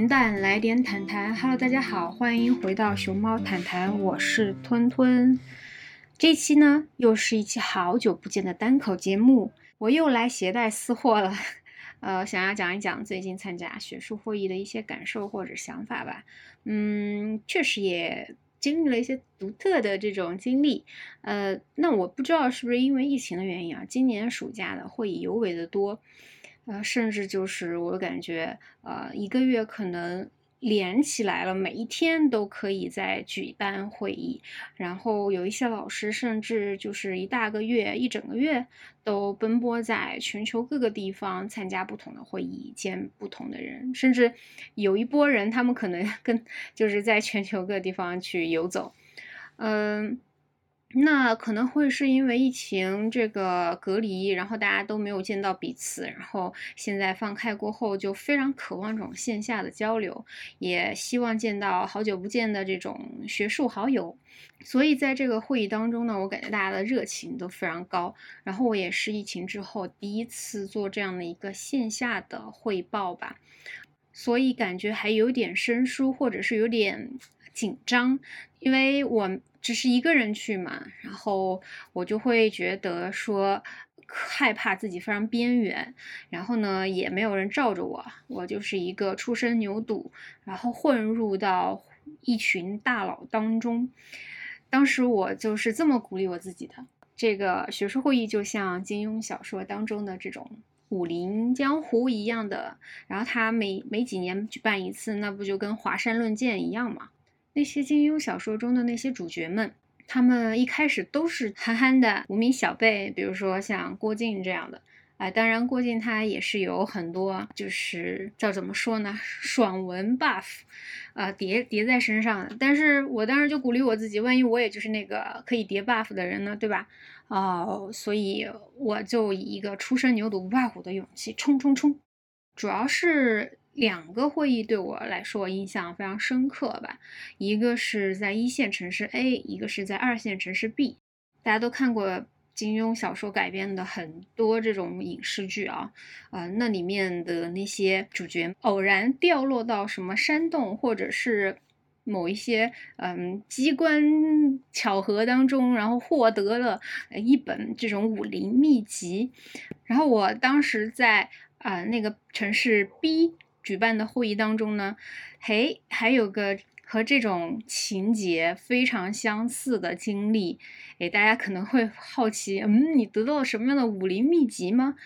平淡来点谈谈，Hello，大家好，欢迎回到熊猫谈谈，我是吞吞。这期呢，又是一期好久不见的单口节目，我又来携带私货了。呃，想要讲一讲最近参加学术会议的一些感受或者想法吧。嗯，确实也经历了一些独特的这种经历。呃，那我不知道是不是因为疫情的原因啊，今年暑假的会议尤为的多。呃，甚至就是我感觉，呃，一个月可能连起来了，每一天都可以在举办会议。然后有一些老师，甚至就是一大个月、一整个月都奔波在全球各个地方参加不同的会议，见不同的人。甚至有一波人，他们可能 跟就是在全球各个地方去游走，嗯。那可能会是因为疫情这个隔离，然后大家都没有见到彼此，然后现在放开过后，就非常渴望这种线下的交流，也希望见到好久不见的这种学术好友。所以在这个会议当中呢，我感觉大家的热情都非常高。然后我也是疫情之后第一次做这样的一个线下的汇报吧，所以感觉还有点生疏，或者是有点紧张，因为我。只是一个人去嘛，然后我就会觉得说害怕自己非常边缘，然后呢也没有人罩着我，我就是一个初生牛犊，然后混入到一群大佬当中。当时我就是这么鼓励我自己的：这个学术会议就像金庸小说当中的这种武林江湖一样的，然后他每每几年举办一次，那不就跟华山论剑一样吗？那些金庸小说中的那些主角们，他们一开始都是憨憨的无名小辈，比如说像郭靖这样的。哎，当然郭靖他也是有很多，就是叫怎么说呢，爽文 buff，啊叠叠在身上的。但是我当时就鼓励我自己，万一我也就是那个可以叠 buff 的人呢，对吧？哦，所以我就以一个初生牛犊不怕虎的勇气冲冲冲，主要是。两个会议对我来说印象非常深刻吧，一个是在一线城市 A，一个是在二线城市 B。大家都看过金庸小说改编的很多这种影视剧啊，呃，那里面的那些主角偶然掉落到什么山洞，或者是某一些嗯机关巧合当中，然后获得了一本这种武林秘籍。然后我当时在啊那个城市 B。举办的会议当中呢，嘿，还有个和这种情节非常相似的经历，哎，大家可能会好奇，嗯，你得到了什么样的武林秘籍吗？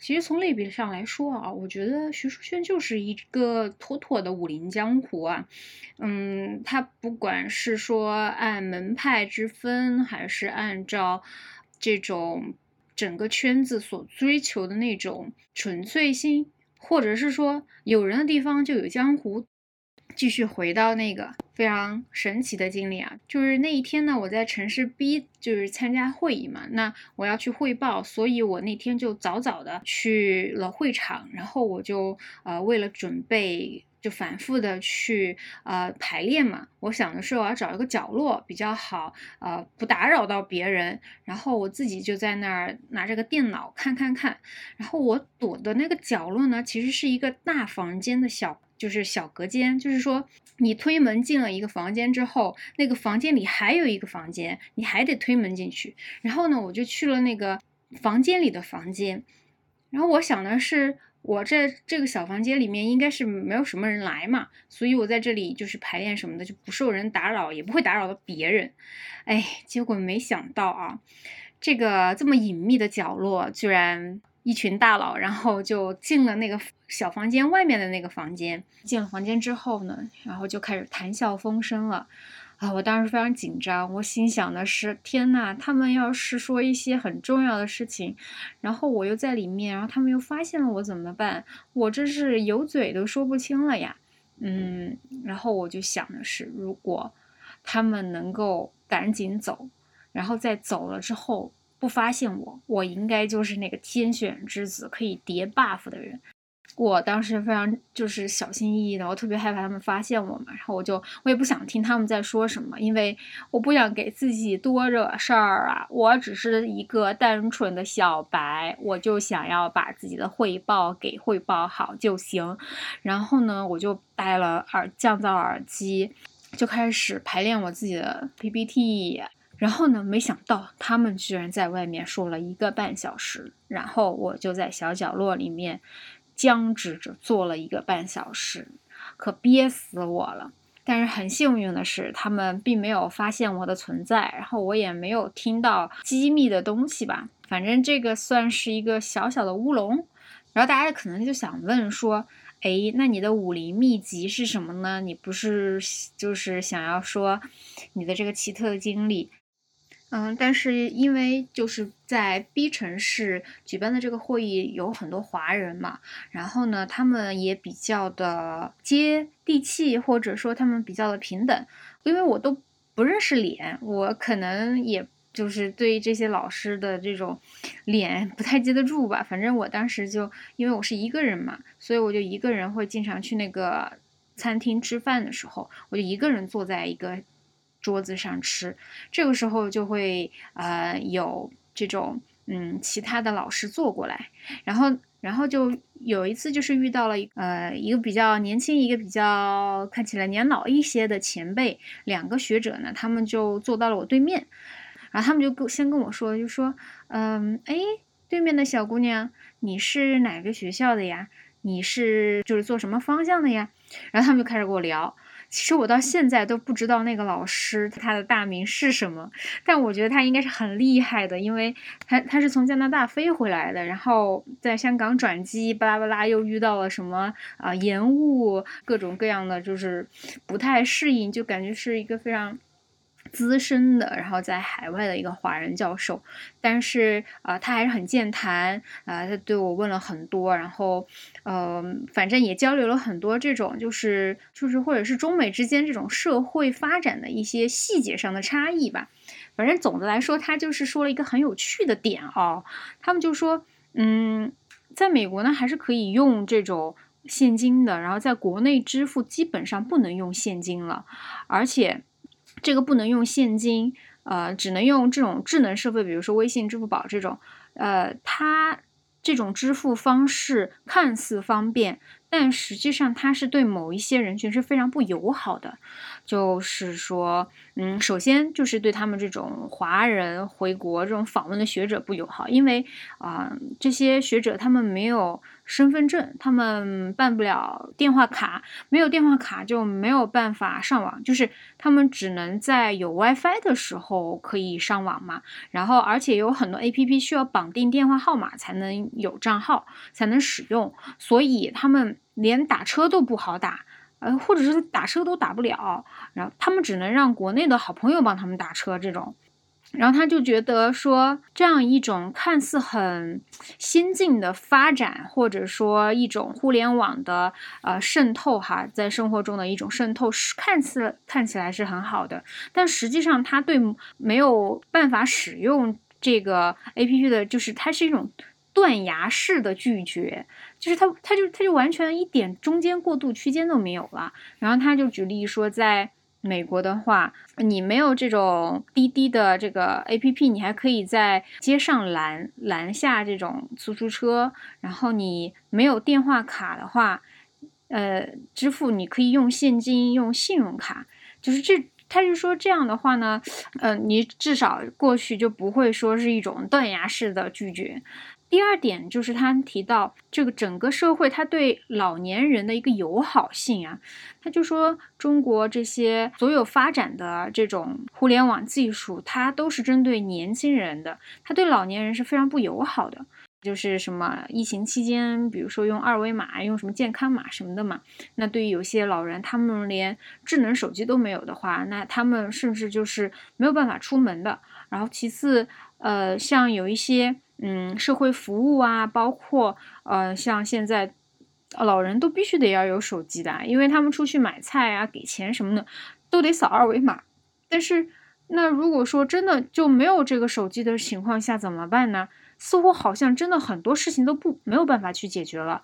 其实从类别上来说啊，我觉得学术圈就是一个妥妥的武林江湖啊，嗯，它不管是说按门派之分，还是按照这种整个圈子所追求的那种纯粹性。或者是说有人的地方就有江湖。继续回到那个非常神奇的经历啊，就是那一天呢，我在城市 B 就是参加会议嘛，那我要去汇报，所以我那天就早早的去了会场，然后我就呃为了准备。就反复的去呃排练嘛，我想的是我要找一个角落比较好，呃不打扰到别人，然后我自己就在那儿拿着个电脑看看看，然后我躲的那个角落呢，其实是一个大房间的小，就是小隔间，就是说你推门进了一个房间之后，那个房间里还有一个房间，你还得推门进去，然后呢，我就去了那个房间里的房间，然后我想的是。我在这个小房间里面应该是没有什么人来嘛，所以我在这里就是排练什么的就不受人打扰，也不会打扰到别人。哎，结果没想到啊，这个这么隐秘的角落，居然一群大佬，然后就进了那个小房间外面的那个房间。进了房间之后呢，然后就开始谈笑风生了。啊，我当时非常紧张，我心想的是：天呐，他们要是说一些很重要的事情，然后我又在里面，然后他们又发现了我怎么办？我这是有嘴都说不清了呀。嗯，然后我就想的是，如果他们能够赶紧走，然后在走了之后不发现我，我应该就是那个天选之子，可以叠 buff 的人。我当时非常就是小心翼翼的，我特别害怕他们发现我嘛，然后我就我也不想听他们在说什么，因为我不想给自己多惹事儿啊。我只是一个单纯的小白，我就想要把自己的汇报给汇报好就行。然后呢，我就戴了耳降噪耳机，就开始排练我自己的 PPT。然后呢，没想到他们居然在外面说了一个半小时，然后我就在小角落里面。僵直着坐了一个半小时，可憋死我了。但是很幸运的是，他们并没有发现我的存在，然后我也没有听到机密的东西吧。反正这个算是一个小小的乌龙。然后大家可能就想问说：“哎，那你的武林秘籍是什么呢？你不是就是想要说你的这个奇特的经历？”嗯，但是因为就是在 B 城市举办的这个会议有很多华人嘛，然后呢，他们也比较的接地气，或者说他们比较的平等。因为我都不认识脸，我可能也就是对这些老师的这种脸不太接得住吧。反正我当时就因为我是一个人嘛，所以我就一个人会经常去那个餐厅吃饭的时候，我就一个人坐在一个。桌子上吃，这个时候就会呃有这种嗯其他的老师坐过来，然后然后就有一次就是遇到了呃一个比较年轻一个比较看起来年老一些的前辈，两个学者呢，他们就坐到了我对面，然后他们就跟先跟我说，就说嗯哎对面的小姑娘你是哪个学校的呀？你是就是做什么方向的呀？然后他们就开始跟我聊。其实我到现在都不知道那个老师他的大名是什么，但我觉得他应该是很厉害的，因为他他是从加拿大飞回来的，然后在香港转机，巴拉巴拉又遇到了什么啊延误，各种各样的就是不太适应，就感觉是一个非常。资深的，然后在海外的一个华人教授，但是啊，他还是很健谈啊，他对我问了很多，然后，呃，反正也交流了很多这种，就是就是或者是中美之间这种社会发展的一些细节上的差异吧。反正总的来说，他就是说了一个很有趣的点哦，他们就说，嗯，在美国呢，还是可以用这种现金的，然后在国内支付基本上不能用现金了，而且。这个不能用现金，呃，只能用这种智能设备，比如说微信、支付宝这种，呃，它这种支付方式看似方便。但实际上，它是对某一些人群是非常不友好的。就是说，嗯，首先就是对他们这种华人回国这种访问的学者不友好，因为啊，这些学者他们没有身份证，他们办不了电话卡，没有电话卡就没有办法上网，就是他们只能在有 WiFi 的时候可以上网嘛。然后，而且有很多 APP 需要绑定电话号码才能有账号，才能使用，所以他们。连打车都不好打，呃，或者是打车都打不了，然后他们只能让国内的好朋友帮他们打车这种，然后他就觉得说这样一种看似很先进的发展，或者说一种互联网的呃渗透哈，在生活中的一种渗透是看似看起来是很好的，但实际上他对没有办法使用这个 A P P 的，就是它是一种。断崖式的拒绝，就是他，他就他就完全一点中间过渡区间都没有了。然后他就举例说，在美国的话，你没有这种滴滴的这个 A P P，你还可以在街上拦拦下这种出租车。然后你没有电话卡的话，呃，支付你可以用现金、用信用卡。就是这，他就说这样的话呢，呃，你至少过去就不会说是一种断崖式的拒绝。第二点就是他提到这个整个社会他对老年人的一个友好性啊，他就说中国这些所有发展的这种互联网技术，它都是针对年轻人的，他对老年人是非常不友好的。就是什么疫情期间，比如说用二维码、用什么健康码什么的嘛，那对于有些老人，他们连智能手机都没有的话，那他们甚至就是没有办法出门的。然后其次，呃，像有一些。嗯，社会服务啊，包括呃，像现在老人都必须得要有手机的，因为他们出去买菜啊、给钱什么的都得扫二维码。但是，那如果说真的就没有这个手机的情况下怎么办呢？似乎好像真的很多事情都不没有办法去解决了。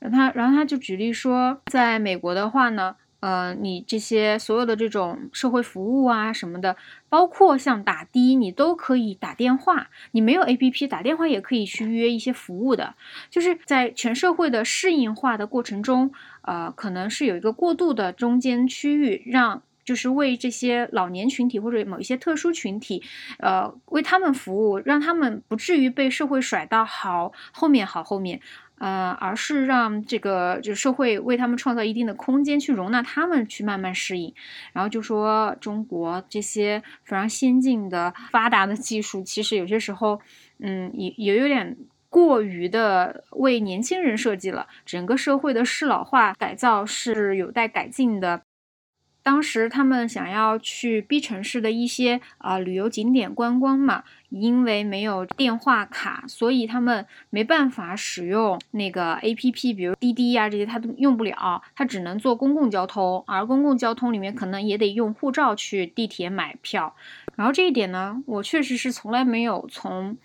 然他，然后他就举例说，在美国的话呢。呃，你这些所有的这种社会服务啊什么的，包括像打的，你都可以打电话。你没有 A P P，打电话也可以去约一些服务的。就是在全社会的适应化的过程中，呃，可能是有一个过渡的中间区域，让就是为这些老年群体或者某一些特殊群体，呃，为他们服务，让他们不至于被社会甩到好后面，好后面。呃，而是让这个就社会为他们创造一定的空间，去容纳他们去慢慢适应。然后就说中国这些非常先进的、发达的技术，其实有些时候，嗯，也也有点过于的为年轻人设计了。整个社会的适老化改造是有待改进的。当时他们想要去 B 城市的一些啊旅游景点观光嘛，因为没有电话卡，所以他们没办法使用那个 APP，比如滴滴呀这些，他都用不了，他只能坐公共交通，而公共交通里面可能也得用护照去地铁买票。然后这一点呢，我确实是从来没有从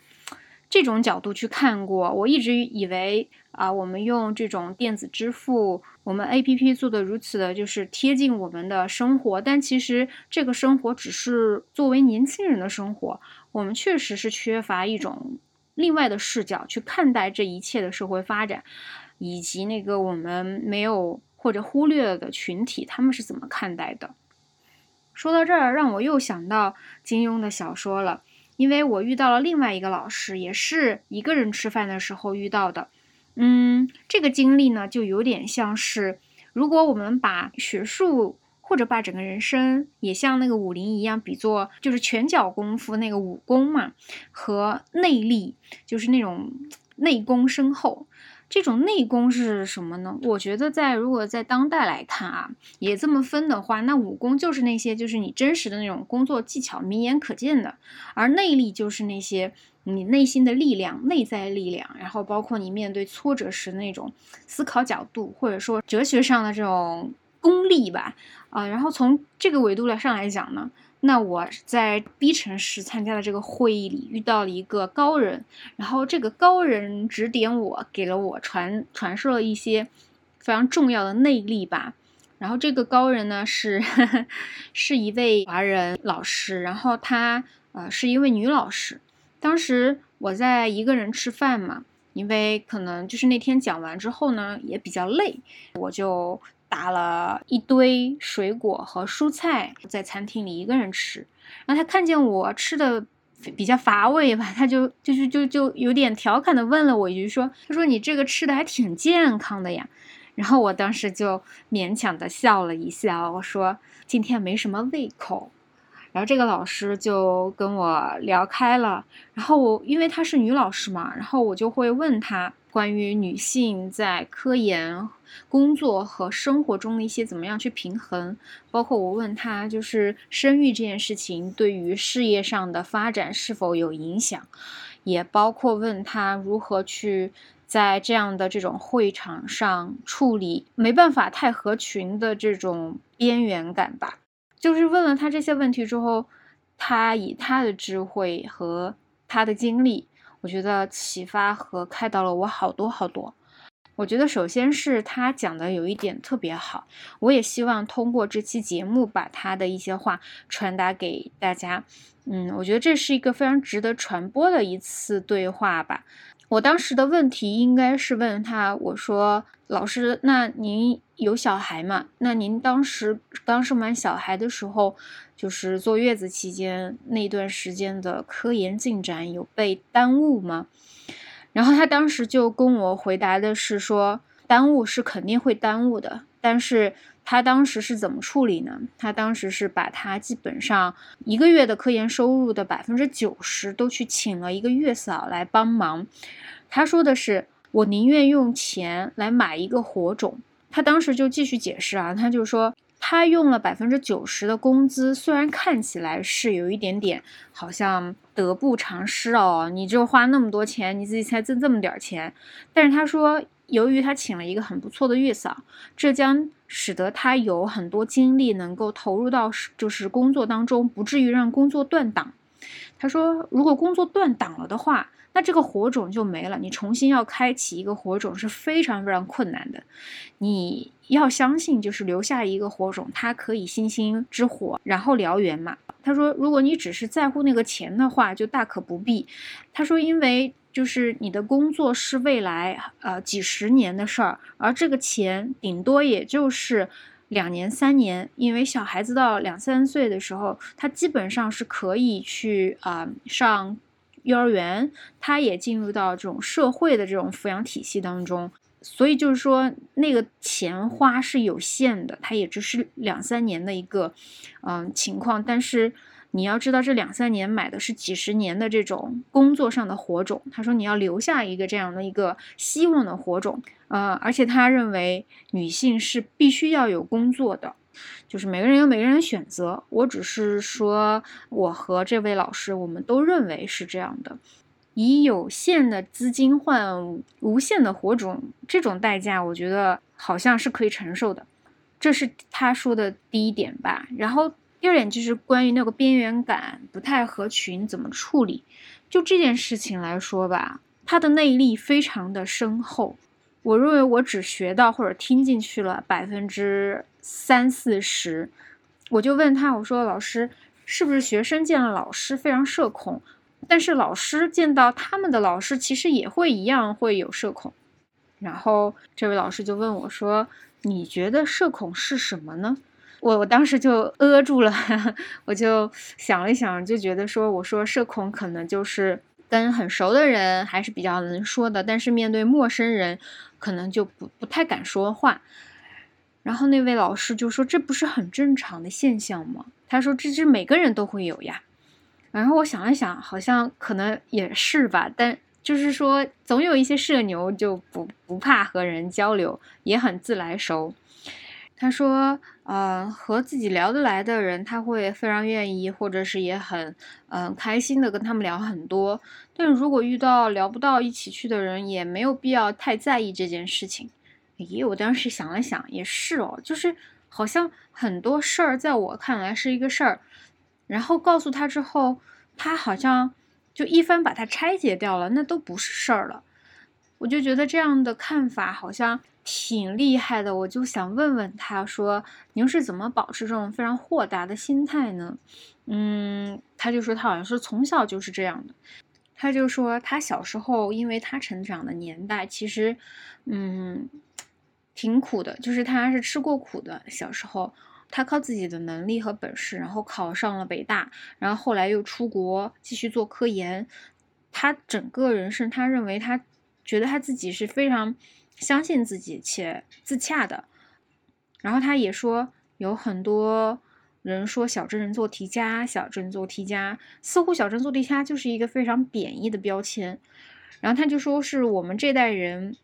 这种角度去看过，我一直以为。啊，我们用这种电子支付，我们 A P P 做的如此的，就是贴近我们的生活。但其实这个生活只是作为年轻人的生活，我们确实是缺乏一种另外的视角去看待这一切的社会发展，以及那个我们没有或者忽略了的群体，他们是怎么看待的。说到这儿，让我又想到金庸的小说了，因为我遇到了另外一个老师，也是一个人吃饭的时候遇到的。嗯，这个经历呢，就有点像是，如果我们把学术或者把整个人生也像那个武林一样比作就是拳脚功夫那个武功嘛，和内力就是那种内功深厚。这种内功是什么呢？我觉得在如果在当代来看啊，也这么分的话，那武功就是那些就是你真实的那种工作技巧，明眼可见的，而内力就是那些。你内心的力量、内在力量，然后包括你面对挫折时的那种思考角度，或者说哲学上的这种功力吧，啊，然后从这个维度来上来讲呢，那我在 B 城市参加的这个会议里遇到了一个高人，然后这个高人指点我，给了我传传授了一些非常重要的内力吧，然后这个高人呢是 是一位华人老师，然后他呃是一位女老师。当时我在一个人吃饭嘛，因为可能就是那天讲完之后呢，也比较累，我就打了一堆水果和蔬菜在餐厅里一个人吃。然后他看见我吃的比较乏味吧，他就就是就就有点调侃的问了我一句，说：“他说你这个吃的还挺健康的呀。”然后我当时就勉强的笑了一笑，我说：“今天没什么胃口。”然后这个老师就跟我聊开了，然后我因为她是女老师嘛，然后我就会问她关于女性在科研、工作和生活中的一些怎么样去平衡，包括我问她就是生育这件事情对于事业上的发展是否有影响，也包括问她如何去在这样的这种会场上处理没办法太合群的这种边缘感吧。就是问了他这些问题之后，他以他的智慧和他的经历，我觉得启发和开导了我好多好多。我觉得首先是他讲的有一点特别好，我也希望通过这期节目把他的一些话传达给大家。嗯，我觉得这是一个非常值得传播的一次对话吧。我当时的问题应该是问他，我说：“老师，那您有小孩吗？那您当时刚生完小孩的时候，就是坐月子期间那段时间的科研进展有被耽误吗？”然后他当时就跟我回答的是说：“耽误是肯定会耽误的，但是他当时是怎么处理呢？他当时是把他基本上一个月的科研收入的百分之九十都去请了一个月嫂来帮忙。”他说的是：“我宁愿用钱来买一个火种。”他当时就继续解释啊，他就说他用了百分之九十的工资，虽然看起来是有一点点好像得不偿失哦，你就花那么多钱，你自己才挣这么点钱。但是他说，由于他请了一个很不错的月嫂，这将使得他有很多精力能够投入到就是工作当中，不至于让工作断档。他说，如果工作断档了的话，那这个火种就没了，你重新要开启一个火种是非常非常困难的。你要相信，就是留下一个火种，它可以星星之火，然后燎原嘛。他说，如果你只是在乎那个钱的话，就大可不必。他说，因为就是你的工作是未来呃几十年的事儿，而这个钱顶多也就是两年三年，因为小孩子到两三岁的时候，他基本上是可以去啊上。幼儿园，他也进入到这种社会的这种抚养体系当中，所以就是说那个钱花是有限的，他也只是两三年的一个嗯情况。但是你要知道，这两三年买的是几十年的这种工作上的火种。他说你要留下一个这样的一个希望的火种，呃，而且他认为女性是必须要有工作的。就是每个人有每个人的选择，我只是说，我和这位老师，我们都认为是这样的。以有限的资金换无限的火种，这种代价，我觉得好像是可以承受的。这是他说的第一点吧。然后第二点就是关于那个边缘感不太合群怎么处理。就这件事情来说吧，他的内力非常的深厚。我认为我只学到或者听进去了百分之三四十，我就问他，我说老师是不是学生见了老师非常社恐，但是老师见到他们的老师其实也会一样会有社恐。然后这位老师就问我说，你觉得社恐是什么呢？我我当时就呃住了，我就想了一想，就觉得说，我说社恐可能就是。跟很熟的人还是比较能说的，但是面对陌生人，可能就不不太敢说话。然后那位老师就说：“这不是很正常的现象吗？”他说：“这是每个人都会有呀。”然后我想了想，好像可能也是吧。但就是说，总有一些社牛就不不怕和人交流，也很自来熟。他说：“呃，和自己聊得来的人，他会非常愿意，或者是也很嗯开心的跟他们聊很多。但如果遇到聊不到一起去的人，也没有必要太在意这件事情。咦，我当时想了想，也是哦，就是好像很多事儿在我看来是一个事儿，然后告诉他之后，他好像就一番把它拆解掉了，那都不是事儿了。我就觉得这样的看法好像。”挺厉害的，我就想问问他，说您是怎么保持这种非常豁达的心态呢？嗯，他就说他好像是从小就是这样的。他就说他小时候，因为他成长的年代其实，嗯，挺苦的，就是他是吃过苦的。小时候，他靠自己的能力和本事，然后考上了北大，然后后来又出国继续做科研。他整个人生，他认为他觉得他自己是非常。相信自己且自洽的，然后他也说，有很多人说小镇人做题家，小镇做题家，似乎小镇做题家就是一个非常贬义的标签。然后他就说，是我们这代人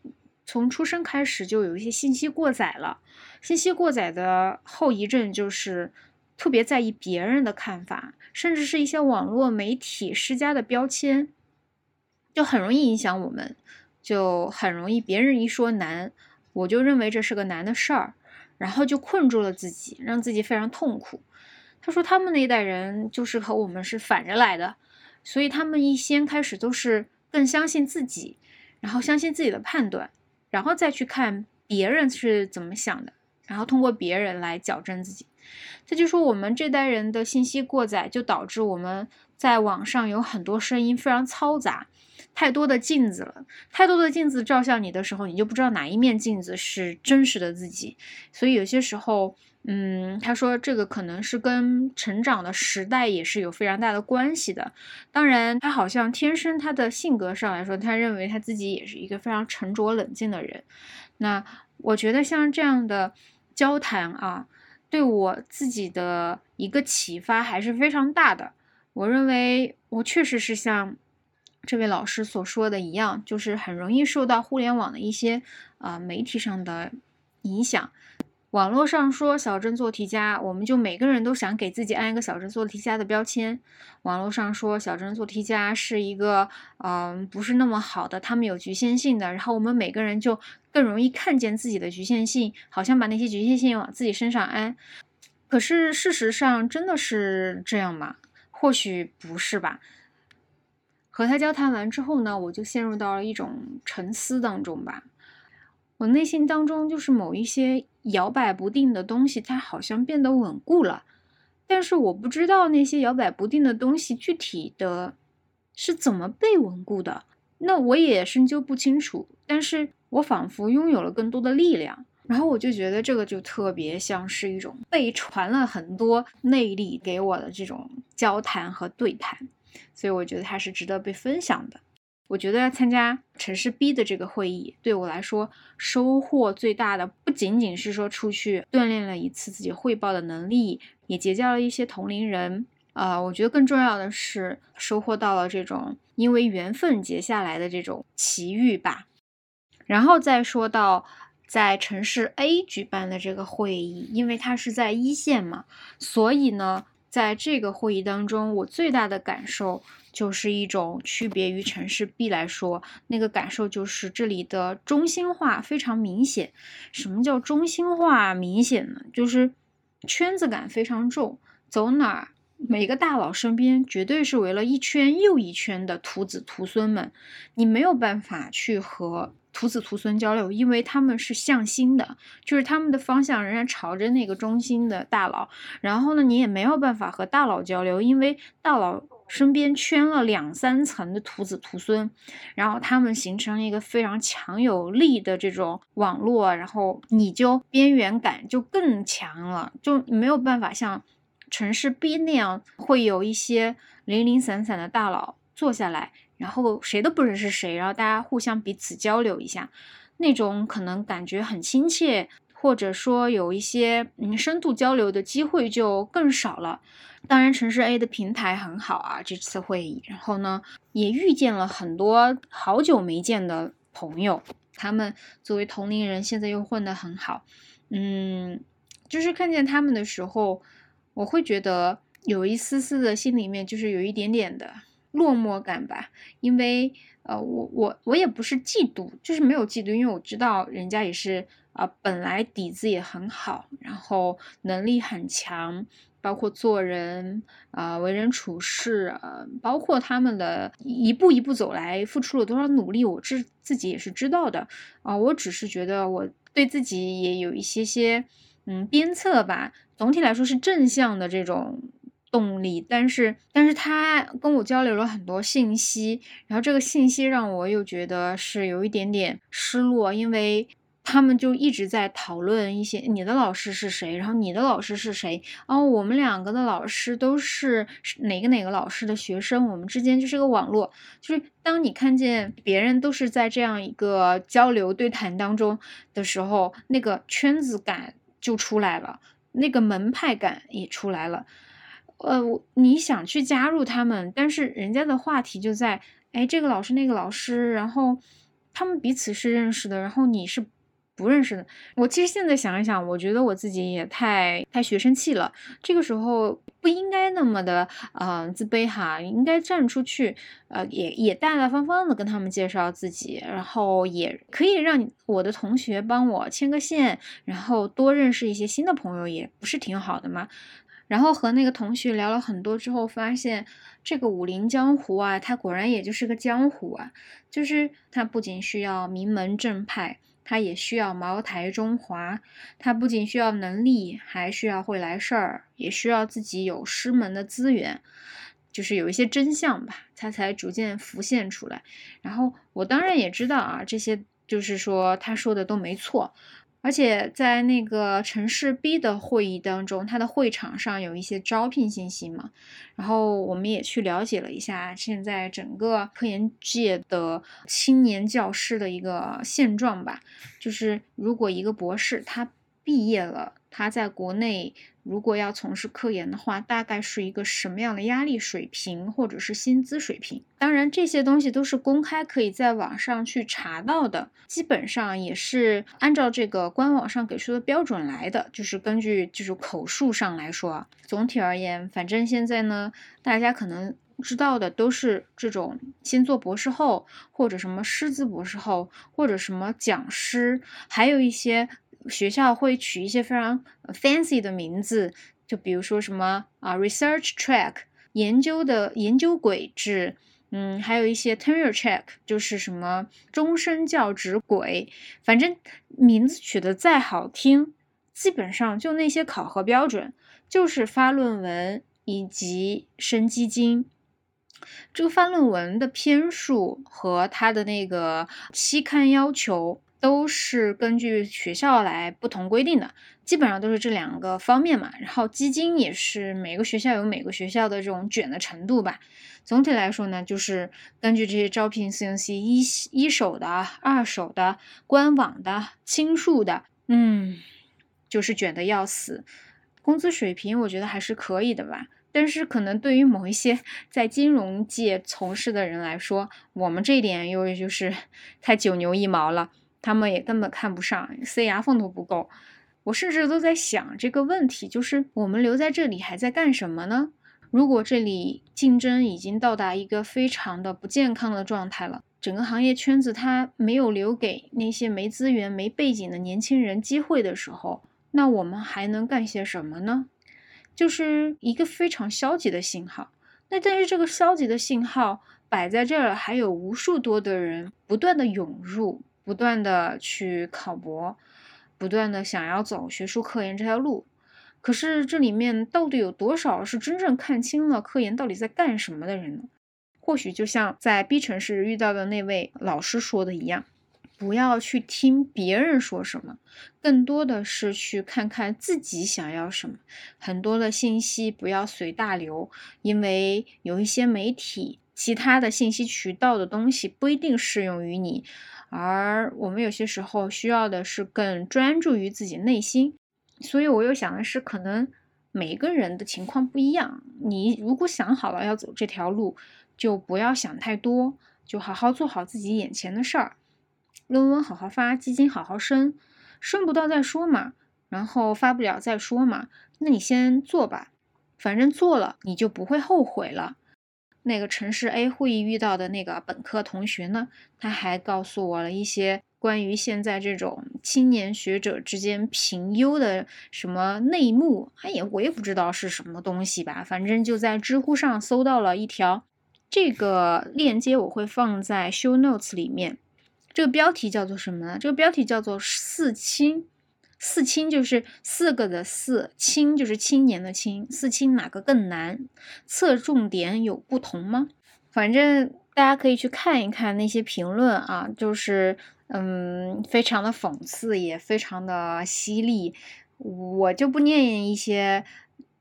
从出生开始就有一些信息过载了，信息过载的后遗症就是特别在意别人的看法，甚至是一些网络媒体施加的标签，就很容易影响我们。就很容易，别人一说难，我就认为这是个难的事儿，然后就困住了自己，让自己非常痛苦。他说他们那一代人就是和我们是反着来的，所以他们一先开始都是更相信自己，然后相信自己的判断，然后再去看别人是怎么想的，然后通过别人来矫正自己。这就说我们这代人的信息过载，就导致我们在网上有很多声音非常嘈杂。太多的镜子了，太多的镜子照向你的时候，你就不知道哪一面镜子是真实的自己。所以有些时候，嗯，他说这个可能是跟成长的时代也是有非常大的关系的。当然，他好像天生他的性格上来说，他认为他自己也是一个非常沉着冷静的人。那我觉得像这样的交谈啊，对我自己的一个启发还是非常大的。我认为我确实是像。这位老师所说的一样，就是很容易受到互联网的一些啊媒体上的影响。网络上说小镇做题家，我们就每个人都想给自己安一个小镇做题家的标签。网络上说小镇做题家是一个嗯不是那么好的，他们有局限性的，然后我们每个人就更容易看见自己的局限性，好像把那些局限性往自己身上安。可是事实上真的是这样吗？或许不是吧。和他交谈完之后呢，我就陷入到了一种沉思当中吧。我内心当中就是某一些摇摆不定的东西，它好像变得稳固了，但是我不知道那些摇摆不定的东西具体的是怎么被稳固的，那我也深究不清楚。但是我仿佛拥有了更多的力量，然后我就觉得这个就特别像是一种被传了很多内力给我的这种交谈和对谈，所以我觉得它是值得被分享的。我觉得参加城市 B 的这个会议，对我来说收获最大的不仅仅是说出去锻炼了一次自己汇报的能力，也结交了一些同龄人。啊，我觉得更重要的是收获到了这种因为缘分结下来的这种奇遇吧。然后再说到在城市 A 举办的这个会议，因为它是在一线嘛，所以呢，在这个会议当中，我最大的感受。就是一种区别于城市 B 来说，那个感受就是这里的中心化非常明显。什么叫中心化明显呢？就是圈子感非常重，走哪儿每个大佬身边绝对是围了一圈又一圈的徒子徒孙们，你没有办法去和。徒子徒孙交流，因为他们是向心的，就是他们的方向仍然朝着那个中心的大佬。然后呢，你也没有办法和大佬交流，因为大佬身边圈了两三层的徒子徒孙，然后他们形成了一个非常强有力的这种网络，然后你就边缘感就更强了，就没有办法像城市 B 那样会有一些零零散散的大佬坐下来。然后谁都不认识谁，然后大家互相彼此交流一下，那种可能感觉很亲切，或者说有一些嗯深度交流的机会就更少了。当然，城市 A 的平台很好啊，这次会议，然后呢也遇见了很多好久没见的朋友，他们作为同龄人，现在又混得很好，嗯，就是看见他们的时候，我会觉得有一丝丝的心里面就是有一点点的。落寞感吧，因为呃，我我我也不是嫉妒，就是没有嫉妒，因为我知道人家也是啊，本来底子也很好，然后能力很强，包括做人啊，为人处事啊，包括他们的一步一步走来，付出了多少努力，我自自己也是知道的啊。我只是觉得我对自己也有一些些嗯鞭策吧，总体来说是正向的这种。动力，但是，但是他跟我交流了很多信息，然后这个信息让我又觉得是有一点点失落，因为他们就一直在讨论一些你的老师是谁，然后你的老师是谁，哦，我们两个的老师都是哪个哪个老师的学生，我们之间就是个网络，就是当你看见别人都是在这样一个交流对谈当中的时候，那个圈子感就出来了，那个门派感也出来了。呃，你想去加入他们，但是人家的话题就在，哎，这个老师那个老师，然后他们彼此是认识的，然后你是不认识的。我其实现在想一想，我觉得我自己也太太学生气了。这个时候不应该那么的呃自卑哈，应该站出去，呃，也也大大方方的跟他们介绍自己，然后也可以让我的同学帮我牵个线，然后多认识一些新的朋友，也不是挺好的吗？然后和那个同学聊了很多之后，发现这个武林江湖啊，它果然也就是个江湖啊。就是它不仅需要名门正派，他也需要茅台中华。他不仅需要能力，还需要会来事儿，也需要自己有师门的资源。就是有一些真相吧，他才逐渐浮现出来。然后我当然也知道啊，这些就是说他说的都没错。而且在那个城市 B 的会议当中，他的会场上有一些招聘信息嘛，然后我们也去了解了一下现在整个科研界的青年教师的一个现状吧，就是如果一个博士他毕业了，他在国内。如果要从事科研的话，大概是一个什么样的压力水平或者是薪资水平？当然，这些东西都是公开可以在网上去查到的，基本上也是按照这个官网上给出的标准来的，就是根据就是口述上来说。总体而言，反正现在呢，大家可能知道的都是这种先做博士后，或者什么师资博士后，或者什么讲师，还有一些。学校会取一些非常 fancy 的名字，就比如说什么啊 research track，研究的研究轨制，嗯，还有一些 tenure track 就是什么终身教职轨，反正名字取得再好听，基本上就那些考核标准，就是发论文以及升基金。这个发论文的篇数和它的那个期刊要求。都是根据学校来不同规定的，基本上都是这两个方面嘛。然后基金也是每个学校有每个学校的这种卷的程度吧。总体来说呢，就是根据这些招聘信息，一一手的、二手的、官网的、倾诉的，嗯，就是卷的要死。工资水平我觉得还是可以的吧，但是可能对于某一些 在金融界从事的人来说，我们这一点又就是 太九牛一毛了。他们也根本看不上，塞牙缝都不够。我甚至都在想这个问题，就是我们留在这里还在干什么呢？如果这里竞争已经到达一个非常的不健康的状态了，整个行业圈子它没有留给那些没资源、没背景的年轻人机会的时候，那我们还能干些什么呢？就是一个非常消极的信号。那但是这个消极的信号摆在这儿，还有无数多的人不断的涌入。不断的去考博，不断的想要走学术科研这条路，可是这里面到底有多少是真正看清了科研到底在干什么的人呢？或许就像在 B 城市遇到的那位老师说的一样，不要去听别人说什么，更多的是去看看自己想要什么。很多的信息不要随大流，因为有一些媒体、其他的信息渠道的东西不一定适用于你。而我们有些时候需要的是更专注于自己内心，所以我又想的是，可能每一个人的情况不一样。你如果想好了要走这条路，就不要想太多，就好好做好自己眼前的事儿，论文好好发，基金好好升，升不到再说嘛，然后发不了再说嘛，那你先做吧，反正做了你就不会后悔了。那个城市 A 会议遇到的那个本科同学呢，他还告诉我了一些关于现在这种青年学者之间评优的什么内幕。哎呀，我也不知道是什么东西吧，反正就在知乎上搜到了一条，这个链接我会放在 show notes 里面。这个标题叫做什么呢？这个标题叫做四清。四清就是四个的四，青就是青年的青，四清哪个更难？侧重点有不同吗？反正大家可以去看一看那些评论啊，就是嗯，非常的讽刺，也非常的犀利。我就不念一些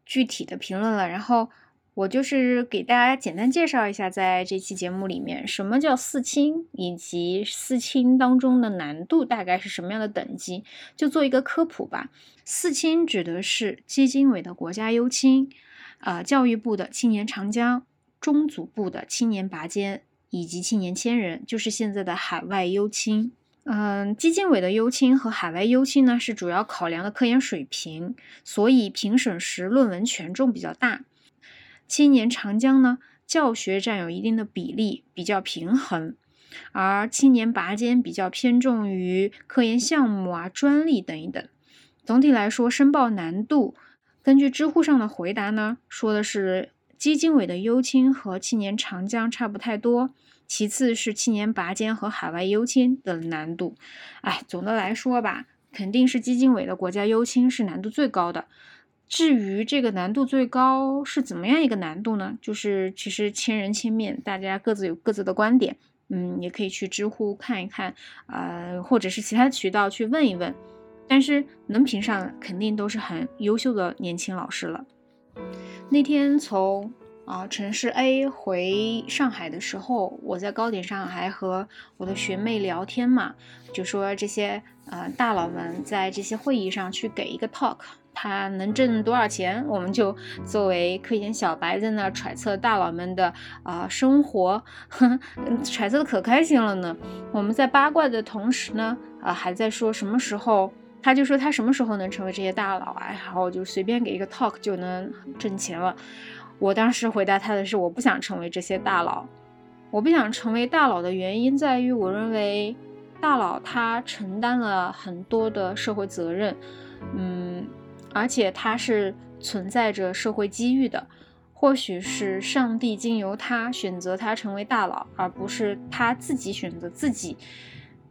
具体的评论了，然后。我就是给大家简单介绍一下，在这期节目里面，什么叫四清，以及四清当中的难度大概是什么样的等级，就做一个科普吧。四清指的是基金委的国家优青，呃，教育部的青年长江，中组部的青年拔尖，以及青年千人，就是现在的海外优青。嗯，基金委的优青和海外优青呢，是主要考量的科研水平，所以评审时论文权重比较大。青年长江呢，教学占有一定的比例，比较平衡；而青年拔尖比较偏重于科研项目啊、专利等一等。总体来说，申报难度，根据知乎上的回答呢，说的是基金委的优青和青年长江差不太多，其次是青年拔尖和海外优青的难度。哎，总的来说吧，肯定是基金委的国家优青是难度最高的。至于这个难度最高是怎么样一个难度呢？就是其实千人千面，大家各自有各自的观点，嗯，也可以去知乎看一看，呃，或者是其他渠道去问一问。但是能评上，肯定都是很优秀的年轻老师了。那天从啊城市 A 回上海的时候，我在高点上还和我的学妹聊天嘛，就说这些呃大佬们在这些会议上去给一个 talk。他能挣多少钱，我们就作为科研小白在那揣测大佬们的啊生活，揣测的可开心了呢。我们在八卦的同时呢，啊还在说什么时候，他就说他什么时候能成为这些大佬啊，然后就随便给一个 talk 就能挣钱了。我当时回答他的是，我不想成为这些大佬，我不想成为大佬的原因在于，我认为大佬他承担了很多的社会责任，嗯。而且他是存在着社会机遇的，或许是上帝经由他选择他成为大佬，而不是他自己选择自己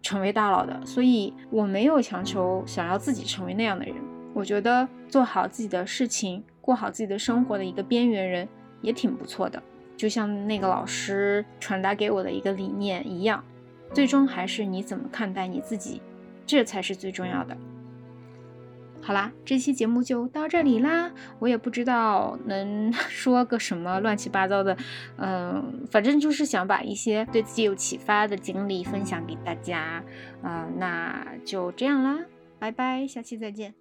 成为大佬的。所以我没有强求想要自己成为那样的人。我觉得做好自己的事情，过好自己的生活的一个边缘人也挺不错的。就像那个老师传达给我的一个理念一样，最终还是你怎么看待你自己，这才是最重要的。好啦，这期节目就到这里啦。我也不知道能 说个什么乱七八糟的，嗯，反正就是想把一些对自己有启发的经历分享给大家。嗯，那就这样啦，拜拜，下期再见。